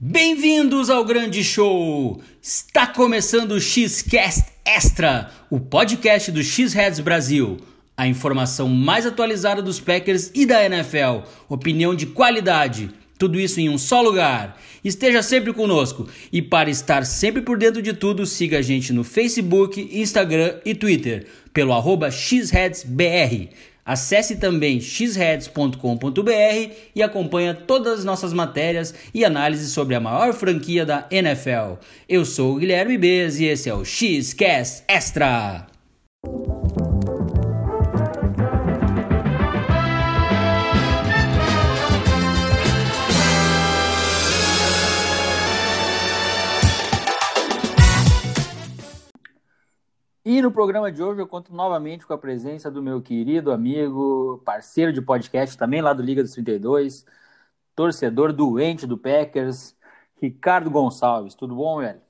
Bem-vindos ao grande show! Está começando o Xcast Extra, o podcast do X-Heads Brasil. A informação mais atualizada dos Packers e da NFL. Opinião de qualidade. Tudo isso em um só lugar. Esteja sempre conosco. E para estar sempre por dentro de tudo, siga a gente no Facebook, Instagram e Twitter pelo arroba xheadsbr. Acesse também xheads.com.br e acompanhe todas as nossas matérias e análises sobre a maior franquia da NFL. Eu sou o Guilherme Bez e esse é o Xcast Extra. E no programa de hoje eu conto novamente com a presença do meu querido amigo, parceiro de podcast também lá do Liga dos 32, torcedor doente do Packers, Ricardo Gonçalves. Tudo bom, velho?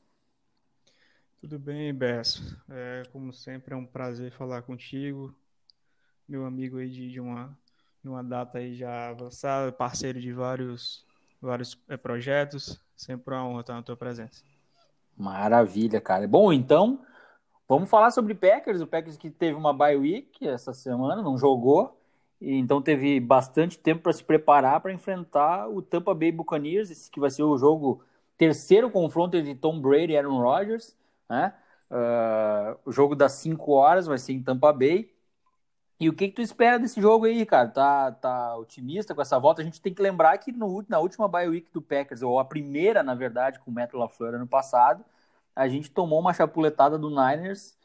Tudo bem, Besso. É, como sempre, é um prazer falar contigo, meu amigo aí de, de uma, de uma data aí já avançada, parceiro de vários, vários é, projetos. Sempre uma honra estar na tua presença. Maravilha, cara. Bom, então, Vamos falar sobre Packers, o Packers que teve uma bye week essa semana, não jogou, e então teve bastante tempo para se preparar para enfrentar o Tampa Bay Buccaneers, que vai ser o jogo terceiro confronto entre Tom Brady e Aaron Rodgers, né? Uh, o jogo das 5 horas vai ser em Tampa Bay. E o que, que tu espera desse jogo aí, cara? Tá, tá otimista com essa volta? A gente tem que lembrar que no, na última bye week do Packers, ou a primeira, na verdade, com o Matt LaFleur ano passado, a gente tomou uma chapuletada do Niners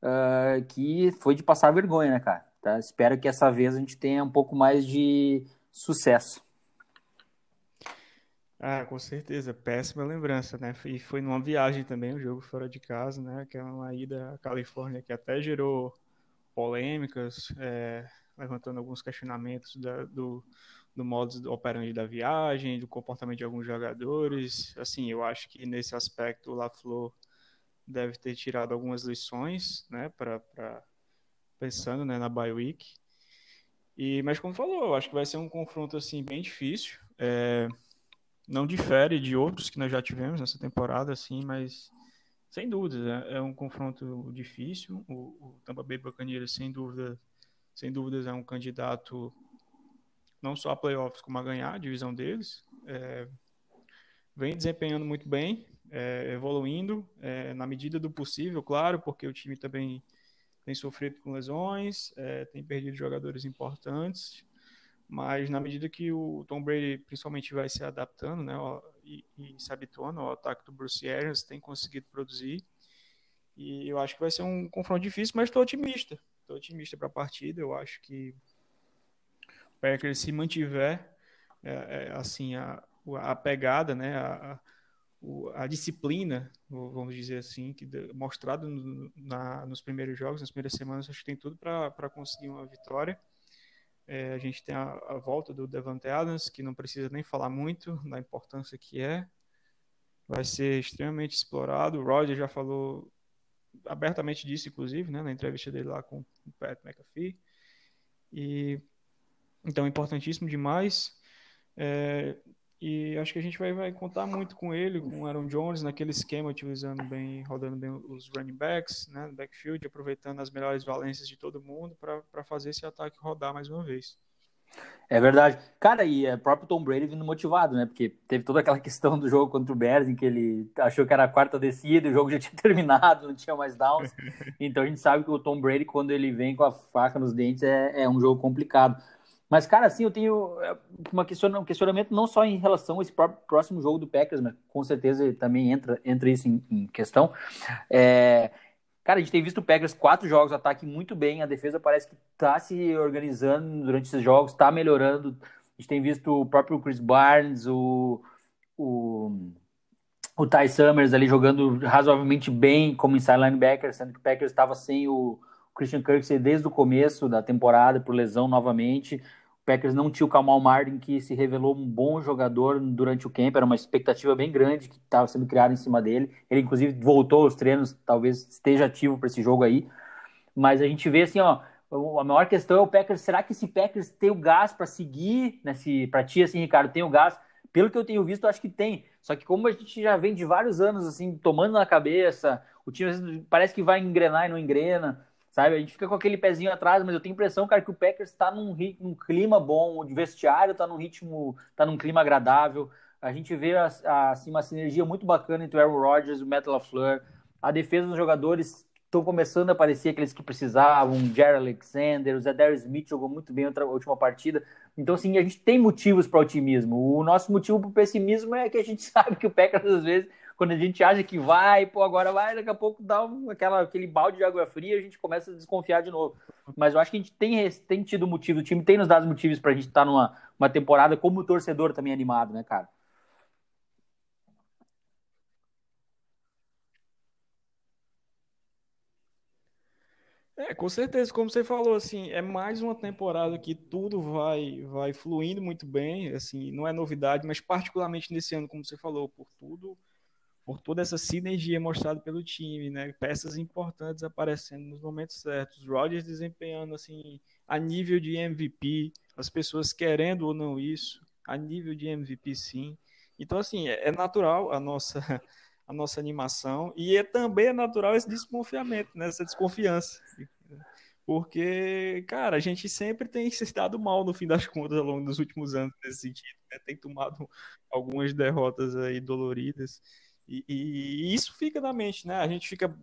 uh, que foi de passar vergonha, né, cara? Tá? Espero que essa vez a gente tenha um pouco mais de sucesso. Ah, com certeza, péssima lembrança, né? E foi numa viagem também, o um jogo fora de casa, né? Que é uma ida à Califórnia que até gerou polêmicas, é, levantando alguns questionamentos da, do, do modo operante da viagem, do comportamento de alguns jogadores. Assim, eu acho que nesse aspecto o LaFleur deve ter tirado algumas lições, né, para pensando, né, na bye week. E mas como falou, eu acho que vai ser um confronto assim bem difícil. É, não difere de outros que nós já tivemos nessa temporada, assim, mas sem dúvida é, é um confronto difícil. O, o Tampa Bay Buccaneers, sem dúvida, sem dúvidas, é um candidato não só a playoffs, como a ganhar a divisão deles. É, vem desempenhando muito bem, é, evoluindo é, na medida do possível, claro, porque o time também tem sofrido com lesões, é, tem perdido jogadores importantes, mas na medida que o Tom Brady principalmente vai se adaptando né, e, e se habituando ao ataque do Bruce Arians, tem conseguido produzir. E eu acho que vai ser um confronto difícil, mas estou otimista. Estou otimista para a partida. Eu acho que Packers se mantiver é, é, assim a, a pegada, né, a, a, disciplina, vamos dizer assim, que mostrado no, na, nos primeiros jogos, nas primeiras semanas, acho que tem tudo para conseguir uma vitória. É, a gente tem a, a, volta do Devante Adams, que não precisa nem falar muito da importância que é. Vai ser extremamente explorado. O Roger já falou abertamente disso, inclusive, né, na entrevista dele lá com o Pat McAfee. E então, importantíssimo demais. É, e acho que a gente vai, vai contar muito com ele, com o Aaron Jones, naquele esquema, utilizando bem, rodando bem os running backs, né, backfield, aproveitando as melhores valências de todo mundo para fazer esse ataque rodar mais uma vez. É verdade. Cara, e é próprio Tom Brady vindo motivado, né? Porque teve toda aquela questão do jogo contra o Bears, em que ele achou que era a quarta descida, o jogo já tinha terminado, não tinha mais downs. Então a gente sabe que o Tom Brady, quando ele vem com a faca nos dentes, é, é um jogo complicado. Mas, cara, assim, eu tenho é, uma questiona, um questionamento não só em relação a esse próximo jogo do Packers, mas com certeza também entra, entra isso em, em questão. É, cara, a gente tem visto o Packers quatro jogos, ataque muito bem, a defesa parece que está se organizando durante esses jogos, está melhorando. A gente tem visto o próprio Chris Barnes, o, o, o Ty Summers ali jogando razoavelmente bem como inside linebacker, sendo que o Packers estava sem o Christian Kirksey desde o começo da temporada por lesão novamente. O Packers não tinha o Kamal Martin, que se revelou um bom jogador durante o camp, era uma expectativa bem grande que estava sendo criada em cima dele. Ele, inclusive, voltou aos treinos, talvez esteja ativo para esse jogo aí. Mas a gente vê assim, ó, a maior questão é o Packers. Será que esse Packers tem o gás para seguir? Né, para ti, assim, Ricardo, tem o gás? Pelo que eu tenho visto, eu acho que tem. Só que como a gente já vem de vários anos assim, tomando na cabeça, o time parece que vai engrenar e não engrena, sabe? A gente fica com aquele pezinho atrás, mas eu tenho impressão, cara, que o Packers está num, num clima bom, o vestiário está num ritmo, está num clima agradável. A gente vê assim, uma sinergia muito bacana entre o Aaron Rodgers e o Matt LaFleur. A defesa dos jogadores estão começando a aparecer aqueles que precisavam, o Jerry Alexander, o Zedarius Smith jogou muito bem outra última partida. Então, assim, a gente tem motivos para otimismo. O nosso motivo para pessimismo é que a gente sabe que o Packers, às vezes, quando a gente acha que vai, pô, agora vai, daqui a pouco dá um, aquela, aquele balde de água fria, a gente começa a desconfiar de novo. Mas eu acho que a gente tem, tem tido motivo, o time tem nos dado motivos para a gente estar tá numa uma temporada como torcedor também animado, né, cara? É, com certeza, como você falou, assim, é mais uma temporada que tudo vai vai fluindo muito bem, assim, não é novidade, mas particularmente nesse ano, como você falou, por tudo, por toda essa sinergia mostrada pelo time, né? Peças importantes aparecendo nos momentos certos, Rodgers desempenhando assim a nível de MVP, as pessoas querendo ou não isso, a nível de MVP sim. Então assim, é, é natural a nossa a nossa animação e é também é natural esse desconfiamento, né? essa desconfiança. Porque, cara, a gente sempre tem se dado mal no fim das contas ao longo dos últimos anos nesse sentido, né? Tem tomado algumas derrotas aí doloridas. E, e, isso fica na mente, né? A gente fica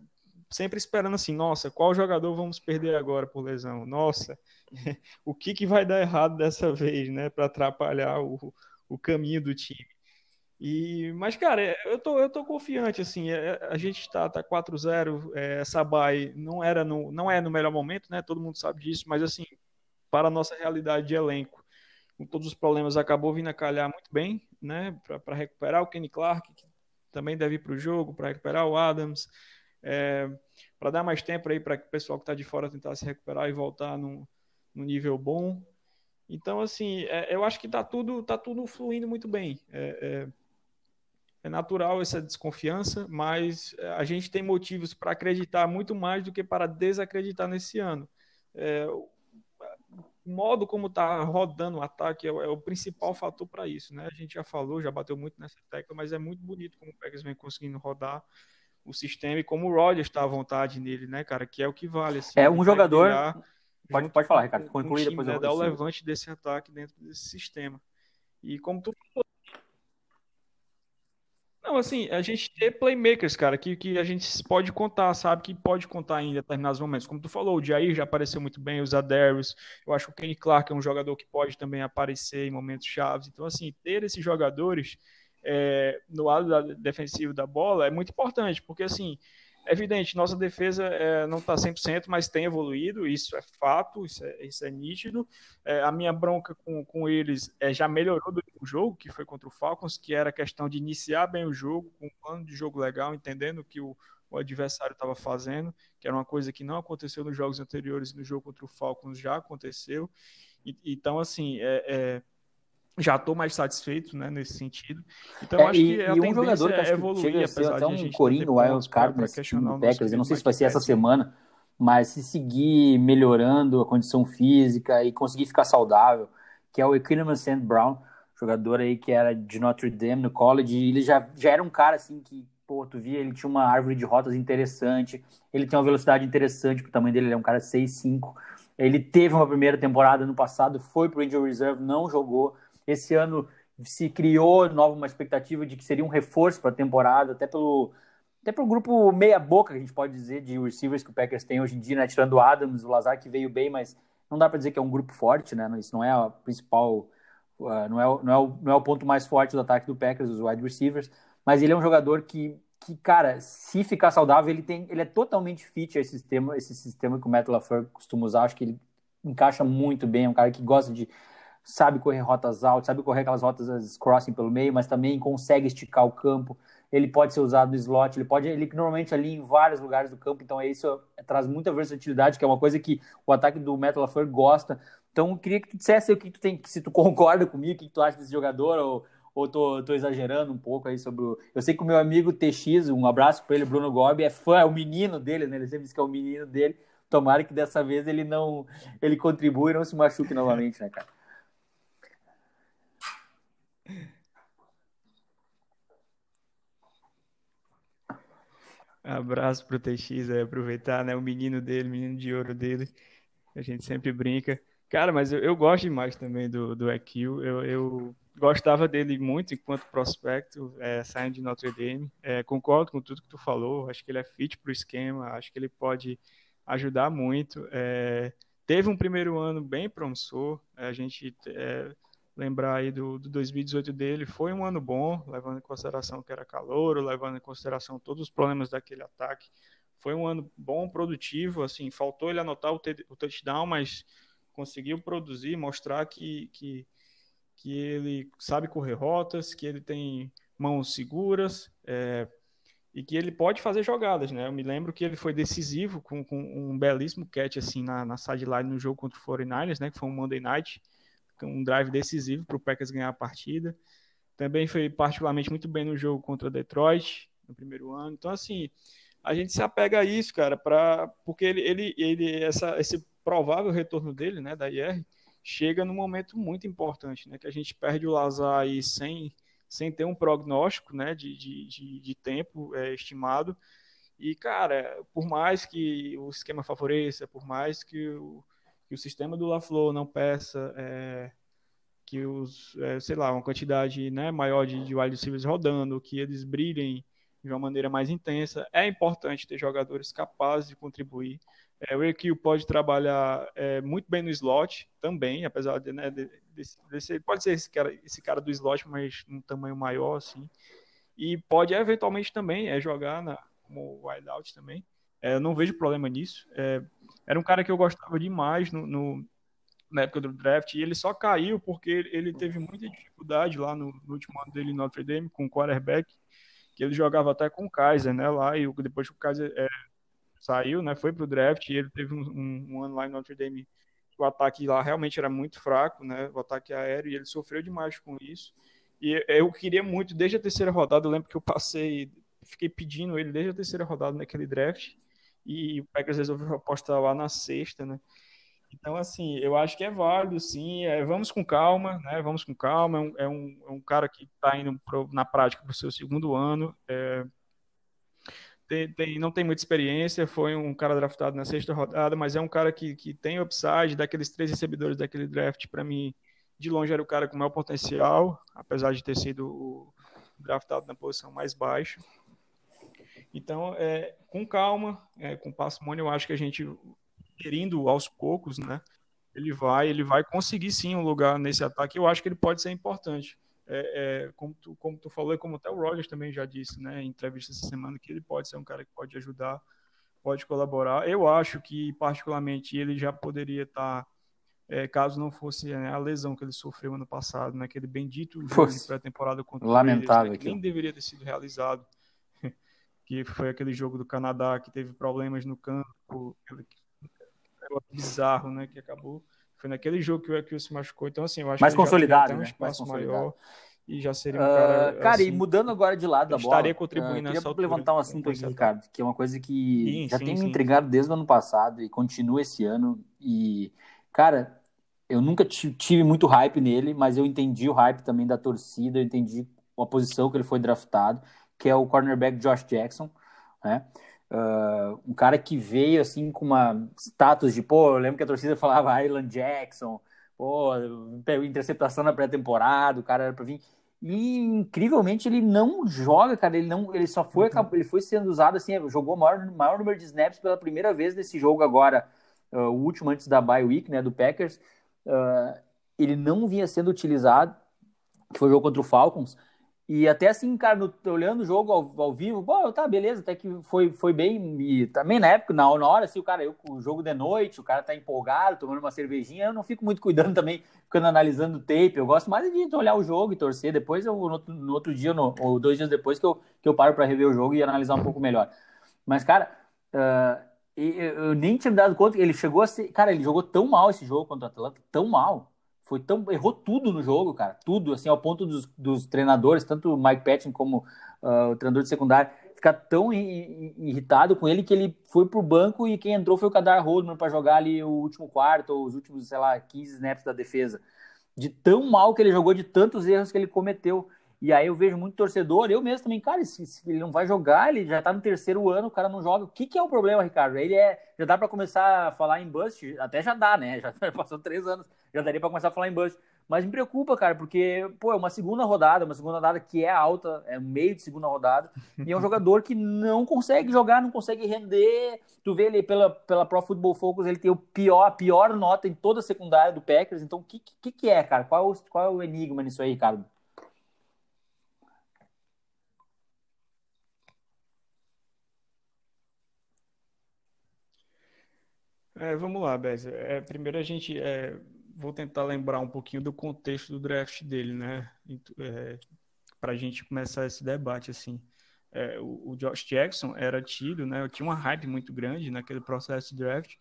sempre esperando assim, nossa, qual jogador vamos perder agora por lesão? Nossa, o que, que vai dar errado dessa vez, né? Para atrapalhar o, o caminho do time. E, mas, cara, é, eu tô, eu tô confiante, assim, é, a gente está tá 4-0, tá é, essa bye não, era no, não é no melhor momento, né, todo mundo sabe disso, mas, assim, para a nossa realidade de elenco, com todos os problemas, acabou vindo a calhar muito bem, né, para recuperar o Kenny Clark, que também deve ir para o jogo, para recuperar o Adams, é, para dar mais tempo aí para o pessoal que está de fora tentar se recuperar e voltar no, no nível bom. Então, assim, é, eu acho que está tudo, tá tudo fluindo muito bem. É, é é natural essa desconfiança, mas eh, a gente tem motivos para acreditar muito mais do que para desacreditar nesse ano. O modo como está rodando o ataque é, é, o principal fator para isso. Né? A gente já falou, já bateu muito nessa tecla, mas é muito bonito como o Packers vem conseguindo rodar o sistema e como o Rodgers está à vontade nele, né, cara? Que é o que vale. Assim, é um jogador. Pode, pode falar, Ricardo. Conclui um time, depois. Né, dar o levante desse ataque dentro desse sistema. E como tu falou, não, assim, a gente ter playmakers, cara, que, que a gente pode contar, sabe? Que pode contar em determinados momentos. Como tu falou, o Jair já apareceu muito bem, o Zadarius. Eu acho que o Kenny Clark é um jogador que pode também aparecer em momentos chaves. Então, assim, ter esses jogadores é, no lado defensivo da bola é muito importante, porque, assim, é evidente, nossa defesa é, não está 100%, mas tem evoluído, isso é fato, isso é, isso é nítido. É, a minha bronca com, com eles é, já melhorou do jogo, que foi contra o Falcons, que era questão de iniciar bem o jogo, com um plano de jogo legal, entendendo que o, o adversário estava fazendo, que era uma coisa que não aconteceu nos jogos anteriores, no jogo contra o Falcons já aconteceu. E, então, assim, é, é já estou mais satisfeito né, nesse sentido. Então, é, acho e, que a e um jogador que acho que evoluir, chega a ser até um corinho wild card do Packers, eu não sei se vai ser essa semana, mas se seguir melhorando a condição física e conseguir ficar saudável, que é o Equinemius St. Brown, jogador aí que era de Notre Dame no college, ele já, já era um cara assim que, pô, tu via, ele tinha uma árvore de rotas interessante, ele tem uma velocidade interessante pro tamanho dele, ele é um cara 6'5", ele teve uma primeira temporada no passado, foi pro Injury Reserve, não jogou, esse ano se criou nova uma expectativa de que seria um reforço para a temporada, até pelo até pelo grupo meia boca, que a gente pode dizer, de receivers que o Packers tem hoje em dia, né? tirando o Adams, o Lazar que veio bem, mas não dá para dizer que é um grupo forte, né? Isso não é a principal, uh, não, é, não, é o, não é o ponto mais forte do ataque do Packers, os wide receivers, mas ele é um jogador que, que cara, se ficar saudável, ele tem, ele é totalmente fit a esse sistema, esse sistema que o Matt LaFleur costuma usar, acho que ele encaixa muito bem, é um cara que gosta de sabe correr rotas altas, sabe correr aquelas rotas crossing pelo meio, mas também consegue esticar o campo. Ele pode ser usado no slot, ele pode, ele normalmente ali em vários lugares do campo, então é isso traz muita versatilidade, que é uma coisa que o ataque do Metal LaFleur gosta. Então, eu queria que tu dissesse o que tu tem, se tu concorda comigo, o que tu acha desse jogador, ou, ou tô, tô exagerando um pouco aí sobre o... Eu sei que o meu amigo TX, um abraço para ele, Bruno Gobi, é fã, é o menino dele, né? Ele sempre diz que é o menino dele. Tomara que dessa vez ele não ele contribua e não se machuque novamente, né, cara? Abraço pro TX, é, aproveitar, né? O menino dele, o menino de ouro dele. A gente sempre brinca. Cara, mas eu, eu gosto demais também do, do EQ. Eu, eu gostava dele muito enquanto prospecto, é, saindo de Notre Dame. É, concordo com tudo que tu falou. Acho que ele é fit pro esquema. Acho que ele pode ajudar muito. É, teve um primeiro ano bem promissor. A gente é, lembrar aí do, do 2018 dele, foi um ano bom, levando em consideração que era calor, levando em consideração todos os problemas daquele ataque. Foi um ano bom, produtivo, assim, faltou ele anotar o, o touchdown, mas conseguiu produzir, mostrar que, que, que ele sabe correr rotas, que ele tem mãos seguras, é, e que ele pode fazer jogadas, né? Eu me lembro que ele foi decisivo com, com um belíssimo catch assim na, na sideline no jogo contra o 49ers, né? Que foi um Monday Night, um drive decisivo para o Packers ganhar a partida. Também foi particularmente muito bem no jogo contra Detroit no primeiro ano. Então assim, a gente se apega a isso, cara, para porque ele, ele, ele essa, esse provável retorno dele, né, da IR, chega num momento muito importante, né? Que a gente perde o Lazar aí sem sem ter um prognóstico né, de, de, de, de tempo é, estimado. E, cara, por mais que o esquema favoreça, por mais que o, que o sistema do LaFleur não peça é, que os, é, sei lá, uma quantidade né, maior de, de wide receivers rodando, que eles brilhem de uma maneira mais intensa, é importante ter jogadores capazes de contribuir. É, o EQ pode trabalhar é, muito bem no slot também, apesar de, né, de, desse, pode ser esse cara, esse cara do slot, mas um tamanho maior, assim. E pode eventualmente também é, jogar na, como wideout também. É, eu não vejo problema nisso. É, era um cara que eu gostava demais no, no, na época do draft, e ele só caiu porque ele teve muita dificuldade lá no, no último ano dele em Notre Dame com o quarterback, que ele jogava até com o Kaiser, né, lá, e depois que o Kaiser é, saiu, né, foi pro draft, e ele teve um, um, um ano lá em Notre Dame o ataque lá realmente era muito fraco, né? O ataque aéreo, e ele sofreu demais com isso. E eu queria muito, desde a terceira rodada, eu lembro que eu passei, fiquei pedindo ele desde a terceira rodada naquele draft, e o Packers resolveu apostar lá na sexta, né? Então, assim, eu acho que é válido, sim. É, vamos com calma, né? Vamos com calma. É um, é um, é um cara que está indo pro, na prática para o seu segundo ano. É, tem, tem, não tem muita experiência, foi um cara draftado na sexta rodada, mas é um cara que, que tem upside, daqueles três recebedores daquele draft, para mim, de longe era o cara com maior potencial, apesar de ter sido draftado na posição mais baixa. Então, é, com calma, é, com parcimônia, eu acho que a gente, querendo aos poucos, né, ele vai, ele vai conseguir sim um lugar nesse ataque. Eu acho que ele pode ser importante é, é, como, tu, como tu falou e como até o Rogers também já disse, né, em entrevista essa semana, que ele pode ser um cara que pode ajudar, pode colaborar. Eu acho que, particularmente, ele já poderia estar, é, caso não fosse né, a lesão que ele sofreu ano passado, naquele né, bendito jogo de pré-temporada contra Lamentável, eles, né, que nem deveria ter sido realizado, que foi aquele jogo do Canadá que teve problemas no campo, bizarro, né, que acabou foi naquele jogo que o Equil se machucou. Então, assim, eu acho mais que consolidado, um né? espaço maior e já seria um cara. Uh, cara, assim, e mudando agora de lado da bola. Estaria contribuindo uh, queria levantar um assunto aqui, Ricardo, que é uma coisa que sim, já sim, tem sim, me intrigado desde o ano passado e continua esse ano. E, cara, eu nunca tive muito hype nele, mas eu entendi o hype também da torcida, eu entendi a posição que ele foi draftado, que é o cornerback Josh Jackson, né? Uh, um cara que veio assim com uma status de, pô, eu lembro que a torcida falava Ireland Jackson, pô, interceptação na pré-temporada, o cara era pra vir. E incrivelmente ele não joga, cara, ele não, ele só foi, uhum. ele foi sendo usado assim, jogou o maior, maior número de snaps pela primeira vez nesse jogo agora, uh, o último antes da bye week, né, do Packers. Uh, ele não vinha sendo utilizado, que foi o jogo contra o Falcons. E até assim, cara, no, olhando o jogo ao, ao, vivo, bom, tá, beleza, até que foi, foi bem. E também na época, na, na hora, assim, o cara, eu, o jogo de noite, o cara tá empolgado, tomando uma cervejinha, eu não fico muito cuidando também, ficando analisando o tape. Eu gosto mais de olhar o jogo e torcer. Depois, eu, no, no outro dia, no, ou dois dias depois, que eu, que eu paro para rever o jogo e analisar um pouco melhor. Mas, cara, uh, eu, eu nem tinha me dado conta que ele chegou a ser. Cara, ele jogou tão mal esse jogo contra o Atlanta, tão mal foi tão errou tudo no jogo, cara, tudo assim ao ponto dos, dos treinadores, tanto o Mike Patton como uh, o treinador de secundário, ficar tão irritado com ele que ele foi pro banco e quem entrou foi o Kadar Holdman para jogar ali o último quarto ou os últimos, sei lá, 15 snaps da defesa. De tão mal que ele jogou, de tantos erros que ele cometeu. E aí eu vejo muito torcedor, eu mesmo também, cara, se, se ele não vai jogar, ele já tá no terceiro ano, o cara não joga. O que, que é o problema, Ricardo? Ele é. Já dá para começar a falar em bust, até já dá, né? Já passou três anos, já daria para começar a falar em bust. Mas me preocupa, cara, porque, pô, é uma segunda rodada, uma segunda rodada que é alta, é meio de segunda rodada, e é um jogador que não consegue jogar, não consegue render. Tu vê ele pela, pela Pro Football Focus, ele tem o pior, a pior nota em toda a secundária do Packers. Então, o que, que, que é, cara? Qual, qual é o enigma nisso aí, Ricardo? É, vamos lá, Bez. É, primeiro a gente é, vou tentar lembrar um pouquinho do contexto do draft dele, né? É, para a gente começar esse debate assim. É, o, o, Josh Jackson era tido, né? Tinha uma hype muito grande naquele processo de draft,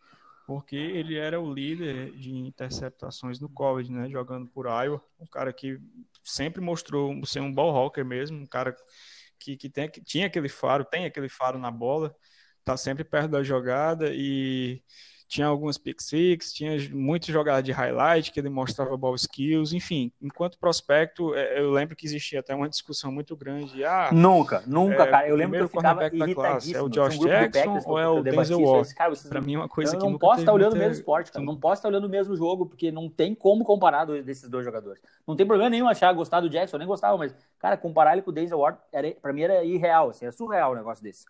porque ele era o líder de interceptações no college, né? Jogando por Iowa, um cara que sempre mostrou ser um ball hawker mesmo, um cara que, que, tem, que tinha aquele faro, tem aquele faro na bola, tá sempre perto da jogada e tinha algumas pick six, tinha muitas jogadas de highlight que ele mostrava ball skills, enfim, enquanto prospecto, é, eu lembro que existia até uma discussão muito grande. Ah, nunca, nunca, é, cara. Eu lembro que eu ficava da classe, é o Josh um Jackson ou é o Denzel Ward? Para mim é uma coisa eu que não posso estar olhando o mesmo esporte, cara. Não posso estar olhando o mesmo jogo porque não tem como comparar desses dois jogadores. Não tem problema nenhum achar gostar do Jackson, eu nem gostava, mas cara, comparar ele com o Denzel Ward, era, para mim era irreal, assim, era surreal um negócio desse.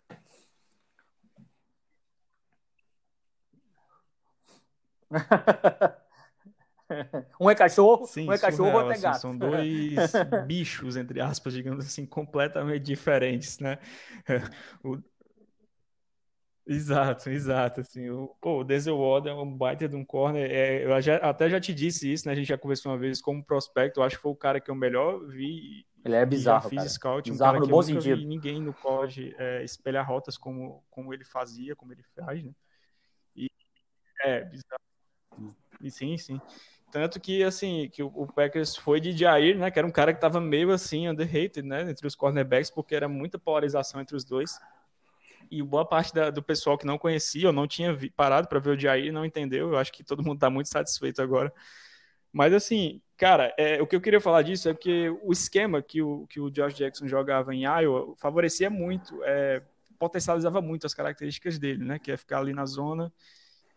um é cachorro, Sim, um é cachorro, surreal, outro é gato. Assim, são dois bichos, entre aspas, digamos assim, completamente diferentes, né? O... Exato, exato. Assim, o, pô, o Denzel Ward é um baita de um corner. É, eu já, até já te disse isso, né? A gente já conversou uma vez como prospecto. Eu acho que foi o cara que eu melhor vi. Ele é bizarro. Já fiz cara. scout, bizarro um cara no bom sentido. vi ninguém no college é, espelhar rotas como, como ele fazia, como ele faz, né? E, é, bizarro. Sim, sim. Tanto que, assim, que o Packers foi de Jair, né? Que era um cara que tava meio, assim, underrated, né? Entre os cornerbacks, porque era muita polarização entre os dois. E boa parte da, do pessoal que não conhecia ou não tinha vi, parado para ver o Jair não entendeu. Eu acho que todo mundo tá muito satisfeito agora. Mas, assim, cara, é, o que eu queria falar disso é que o esquema que o, que o Josh Jackson jogava em Iowa favorecia muito, é, potencializava muito as características dele, né? Que é ficar ali na zona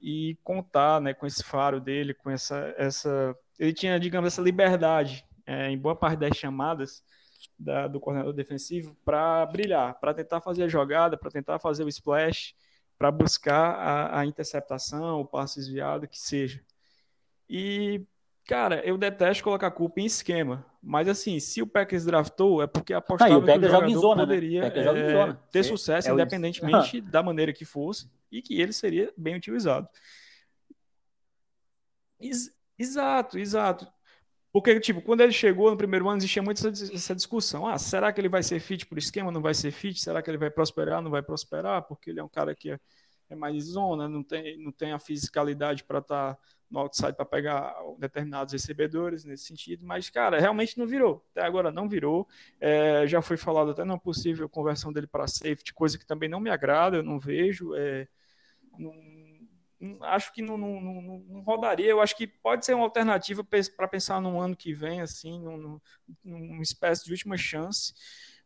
e contar né, com esse faro dele, com essa. essa... Ele tinha, digamos, essa liberdade é, em boa parte das chamadas da, do coordenador defensivo para brilhar, para tentar fazer a jogada, para tentar fazer o splash, para buscar a, a, interceptação, o passe desviado, que seja. E, cara, eu detesto colocar culpa em esquema, mas assim, se o Packers draftou, é porque apostava ah, que o jogador zona, né? poderia né? é, ter Sim, sucesso, é independentemente da maneira que fosse e que ele seria bem utilizado. Ex exato, exato. Porque, tipo, quando ele chegou no primeiro ano, existia muito essa, essa, discussão. Ah, será que ele vai ser fit por esquema? Não vai ser fit? Será que ele vai prosperar? Não vai prosperar? Porque ele é um cara que é, é mais zona, não tem, não tem a fisicalidade para estar tá no outside para pegar determinados recebedores nesse sentido. Mas, cara, realmente não virou. Até agora não virou. É, já foi falado até na possível conversão dele para safety, coisa que também não me agrada, eu não vejo. É, não, acho que não, não, não, não, rodaria. Eu acho que pode ser uma alternativa para pensar no ano que vem, assim, num, numa espécie de última chance,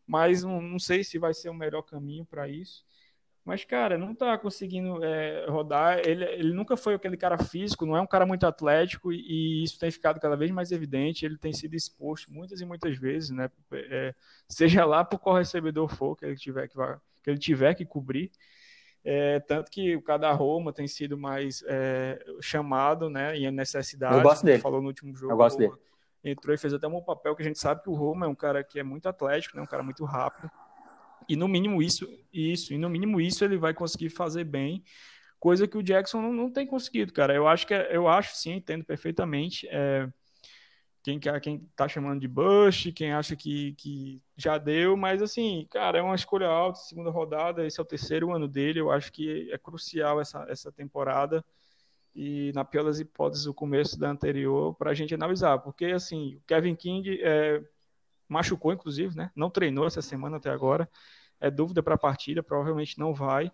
mas não, não sei se vai ser o melhor caminho para isso. Mas, cara, não tá conseguindo é, rodar. Ele, ele nunca foi aquele cara físico, não é um cara muito atlético, e, e, isso tem ficado cada vez mais evidente. Ele tem sido exposto muitas e muitas vezes, né? É, seja lá por qual recebedor for que ele tiver que, que, ele tiver que cobrir. É, tanto que o cada Roma tem sido mais é, chamado, né, em necessidade. Eu gosto dele. Falou no último jogo. Eu gosto dele. Entrou e fez até um papel que a gente sabe que o Roma é um cara que é muito atlético, né, um cara muito rápido. E no mínimo isso, isso, e no mínimo isso ele vai conseguir fazer bem, coisa que o Jackson não, não tem conseguido, cara. Eu acho que é, eu acho sim, entendo perfeitamente. É, quem, quem tá chamando de Bush, quem acha que, que já deu, mas assim, cara, é uma escolha alta, segunda rodada, esse é o terceiro ano dele, eu acho que é crucial essa, essa temporada e, na pior das hipóteses, o começo da anterior para a gente analisar, porque assim, o Kevin King é, machucou, inclusive, né? Não treinou essa semana até agora, é dúvida para a partida, provavelmente não vai.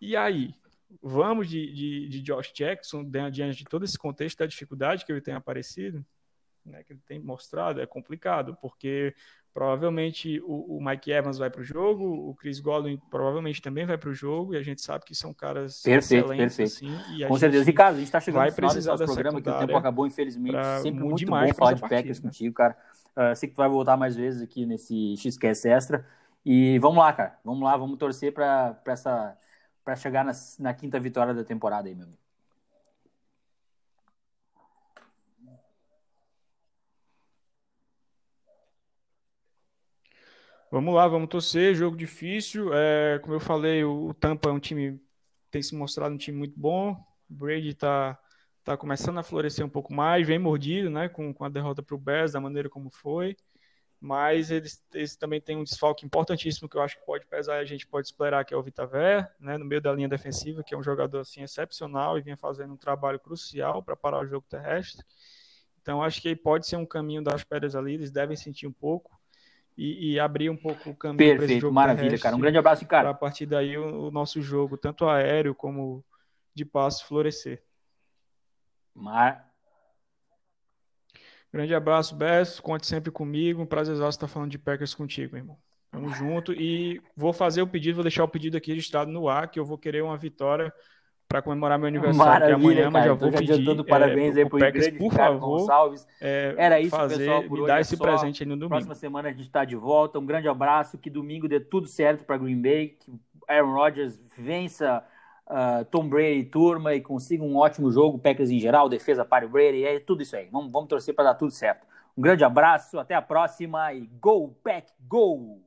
E aí, vamos de, de, de Josh Jackson, diante de todo esse contexto da dificuldade que ele tem aparecido? né, que ele tem mostrado é complicado, porque Provavelmente o, o Mike Evans vai para o jogo, o Chris Godwin provavelmente também vai para o jogo, e a gente sabe que são caras perfeito, perfeito. Assim, Com certeza. Ricardo, a gente está chegando vai no final desse nosso programa, que o tempo acabou, infelizmente. Sempre muito bom falar de Packers né? contigo, cara. Uh, sei que tu vai voltar mais vezes aqui nesse XQS Extra. E vamos lá, cara. Vamos lá, vamos torcer para essa para chegar na, na quinta vitória da temporada aí, meu amigo. Vamos lá, vamos torcer. Jogo difícil. É, como eu falei, o, Tampa é um time tem se mostrado um time muito bom. O Brady está tá começando a florescer um pouco mais, vem mordido, né, com, com a derrota para o Bears da maneira como foi. Mas eles, eles também têm um desfalque importantíssimo que eu acho que pode pesar. A gente pode esperar que é o Vitaver, né, no meio da linha defensiva, que é um jogador assim excepcional e vem fazendo um trabalho crucial para parar o jogo terrestre. Então acho que pode ser um caminho das pedras ali. Eles devem sentir um pouco e, e abrir um pouco o caminho para esse jogo maravilha, cara. Um grande abraço, cara. A partir daí o, o, nosso jogo, tanto aéreo como de passo, florescer. Mar... Grande abraço, Bess. Conte sempre comigo. Um prazer estar falando de Packers contigo, irmão. Tamo junto. E vou fazer o pedido, vou deixar o pedido aqui registrado no ar, que eu vou querer uma vitória para comemorar meu aniversário que amanhã, cara. mas já vou pedir. Parabéns é, aí pro Packers, por favor. Gonçalves. É, Era isso, fazer, pessoal, por me dar é esse só. presente aí no domingo. Próxima semana a gente está de volta. Um grande abraço, que domingo dê tudo certo para Green Bay, que Aaron Rodgers vença uh, Tom Brady turma e consiga um ótimo jogo, Packers em geral, defesa para o Brady, é tudo isso aí. Vamos, vamos torcer para dar tudo certo. Um grande abraço, até a próxima e go, Pack, go!